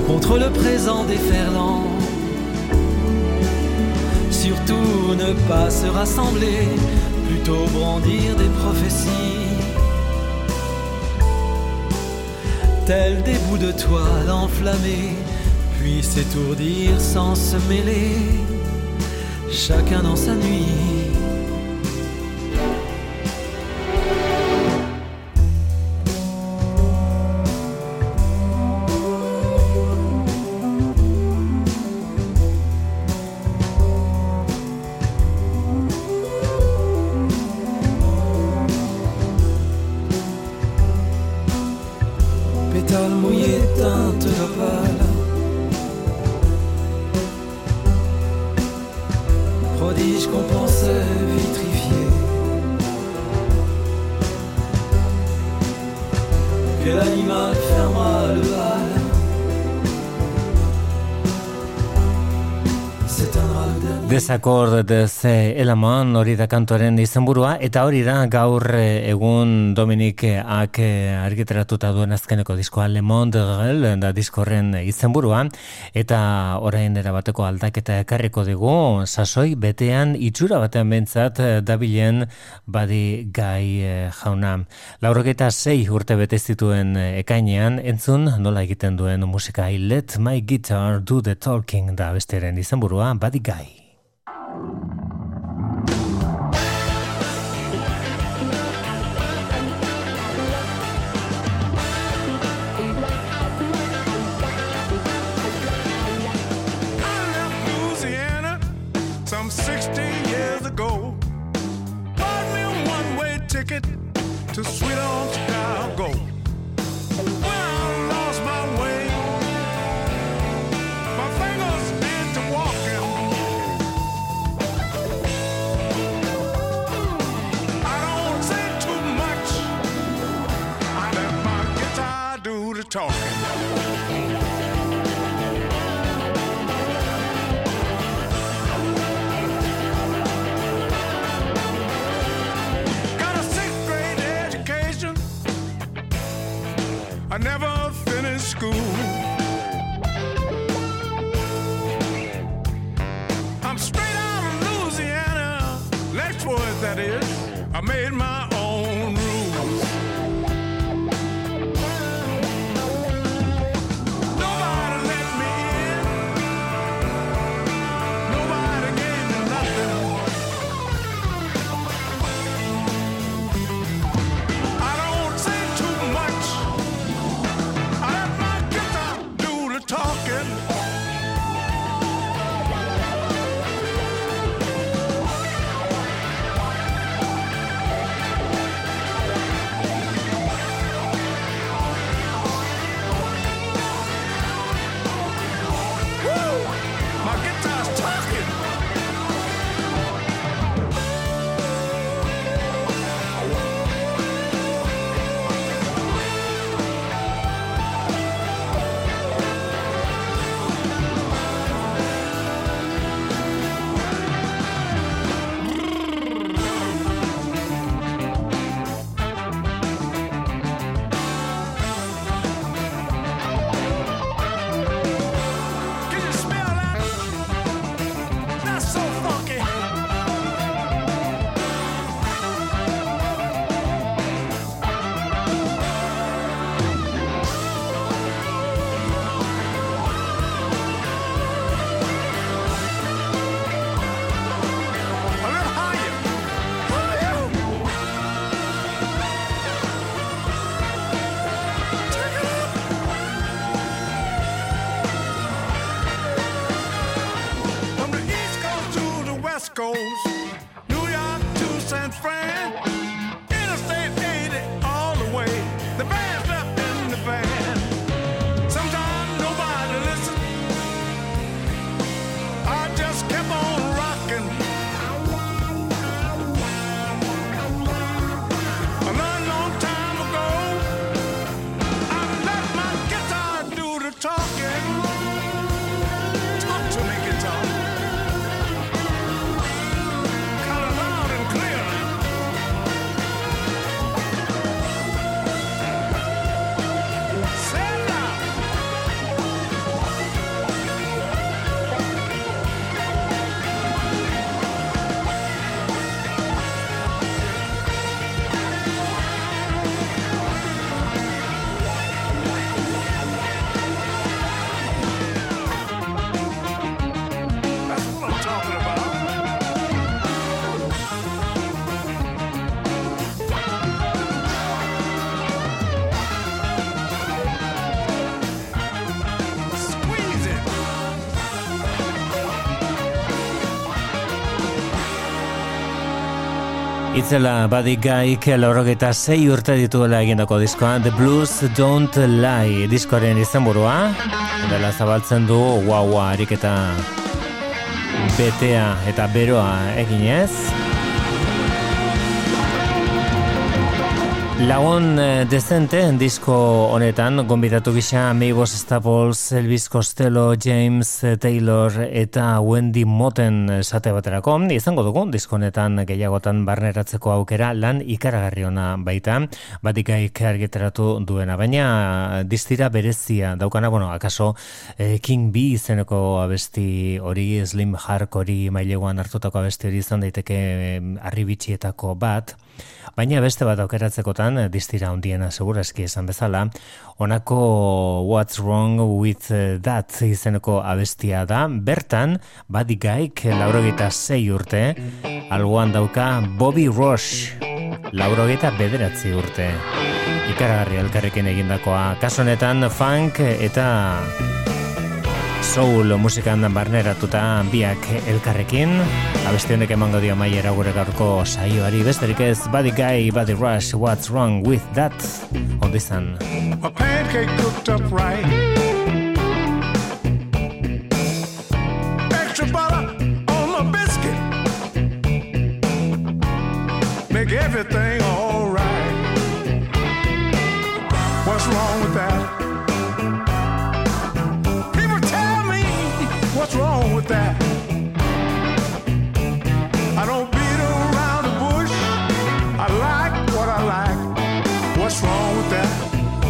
Contre le présent déferlant, surtout ne pas se rassembler, plutôt brandir des prophéties. Tels des bouts de toile enflammés, puis s'étourdir sans se mêler, chacun dans sa nuit. Le dernier. Desakord ze elaman hori da kantoren izenburua eta hori da gaur eh, egun Dominik ak eh, argitaratuta duen azkeneko diskoa Le Monde Réel da diskorren izenburua eta orain erabateko aldaketa ekarriko digu sasoi betean itxura batean bentzat eh, dabilen badi gai jauna. Laurogeta sei urte bete zituen ekainean entzun nola egiten duen musika I Let My Guitar Do The Talking da besteren izenburua badi gai. Sweet Chicago. When I lost my way, my fingers walking. I don't say too much. I let my guitar do the talking. I made my Itzela badik gaik laurogeta zei urte dituela egindako diskoa The Blues Don't Lie diskoaren izenburua. Dela zabaltzen du guaua ariketa betea eta beroa eginez Lagun eh, dezente disko honetan gonbidatu gisa Mabel Staples, Elvis Costello, James Taylor eta Wendy Moten esate baterako. Izango dugu disko honetan gehiagotan barneratzeko aukera lan ikaragarri ona baita. Batikaik argiteratu duena baina distira berezia daukana bueno akaso eh, King B izeneko abesti hori Slim Hark hori maileguan hartutako abesti hori izan daiteke eh, arribitxietako bat Baina beste bat aukeratzekotan, eh, distira hundiena segurazki esan bezala, honako What's Wrong with That izeneko abestia da, bertan, Buddy Gaik, laurogeta sei urte, algoan dauka Bobby Roche, laurogeta bederatzi urte. Ikaragarri elkarrekin egindakoa, kaso honetan funk eta soul musikan barneratuta biak elkarrekin abesti honek emango dio maiera gure gaurko saioari besterik ez Buddy Guy, Buddy Rush, What's Wrong with That ondizan A pancake cooked up right. Extra butter on my biscuit. Make everything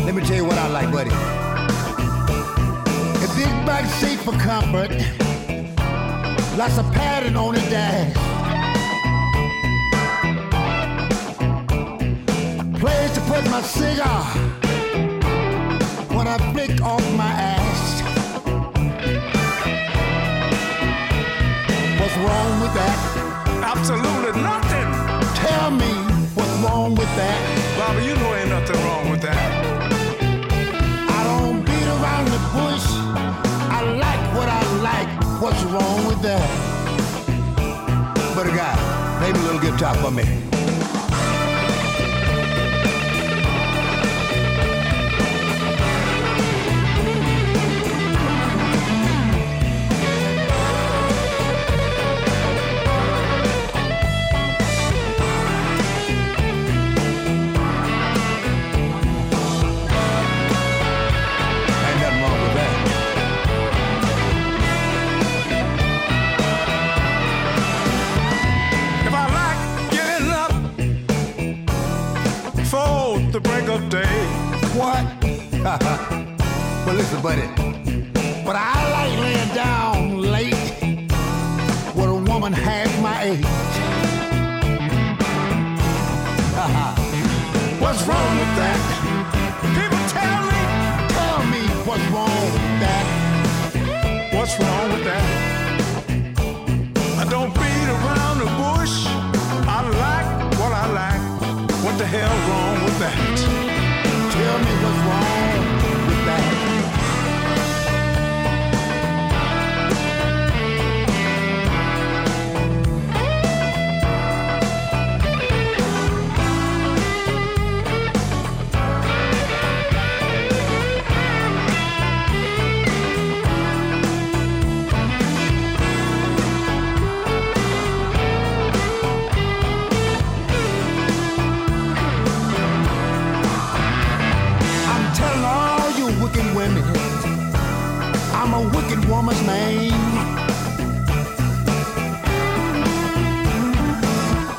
Let me tell you what I like, buddy. A big back seat for comfort. Lots of padding on the dash. Place to put my cigar when I flick off my ass. What's wrong with that? Absolutely nothing. Tell me what's wrong with that. Bobby, you know ain't What's wrong with that? But a guy, play me a little guitar for me. The break of day, What? well, listen, buddy. But I like laying down late with a woman half my age. what's wrong with that? People tell me Tell me what's wrong with that. what's wrong with that. I don't beat around the bush. The hell wrong with that? Tell me what's wrong with that. woman's name.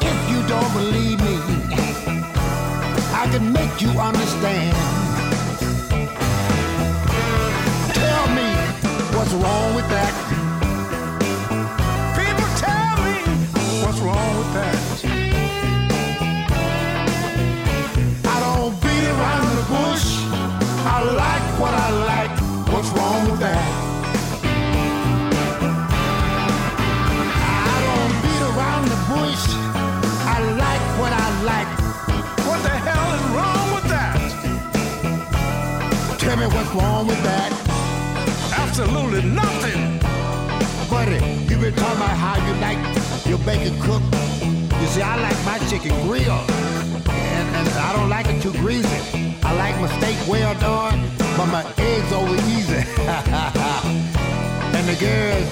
If you don't believe me, I can make you understand. Tell me what's wrong with that. People tell me what's wrong with that. I don't beat around the bush. I like what I like. What's wrong with that. Absolutely nothing. Buddy, you been talking about how you like your bacon cooked. You see, I like my chicken grilled. And, and I don't like it too greasy. I like my steak well done, but my eggs over easy. and the girls,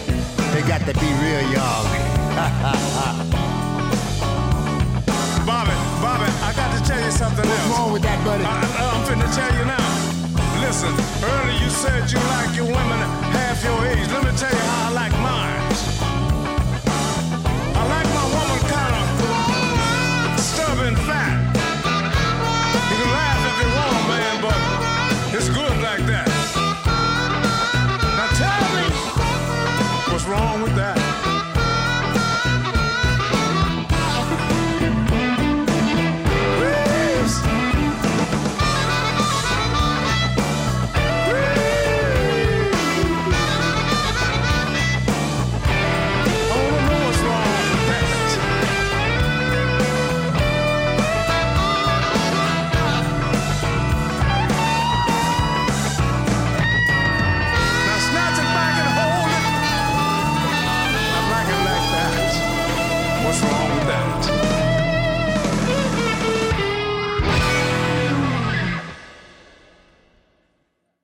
they got to be real young. Bobby, Bobby, I got to tell you something What's else. wrong with that, buddy? I, I'm finna tell you now. Listen, earlier you said you like your women half your age. Let me tell you how I like mine.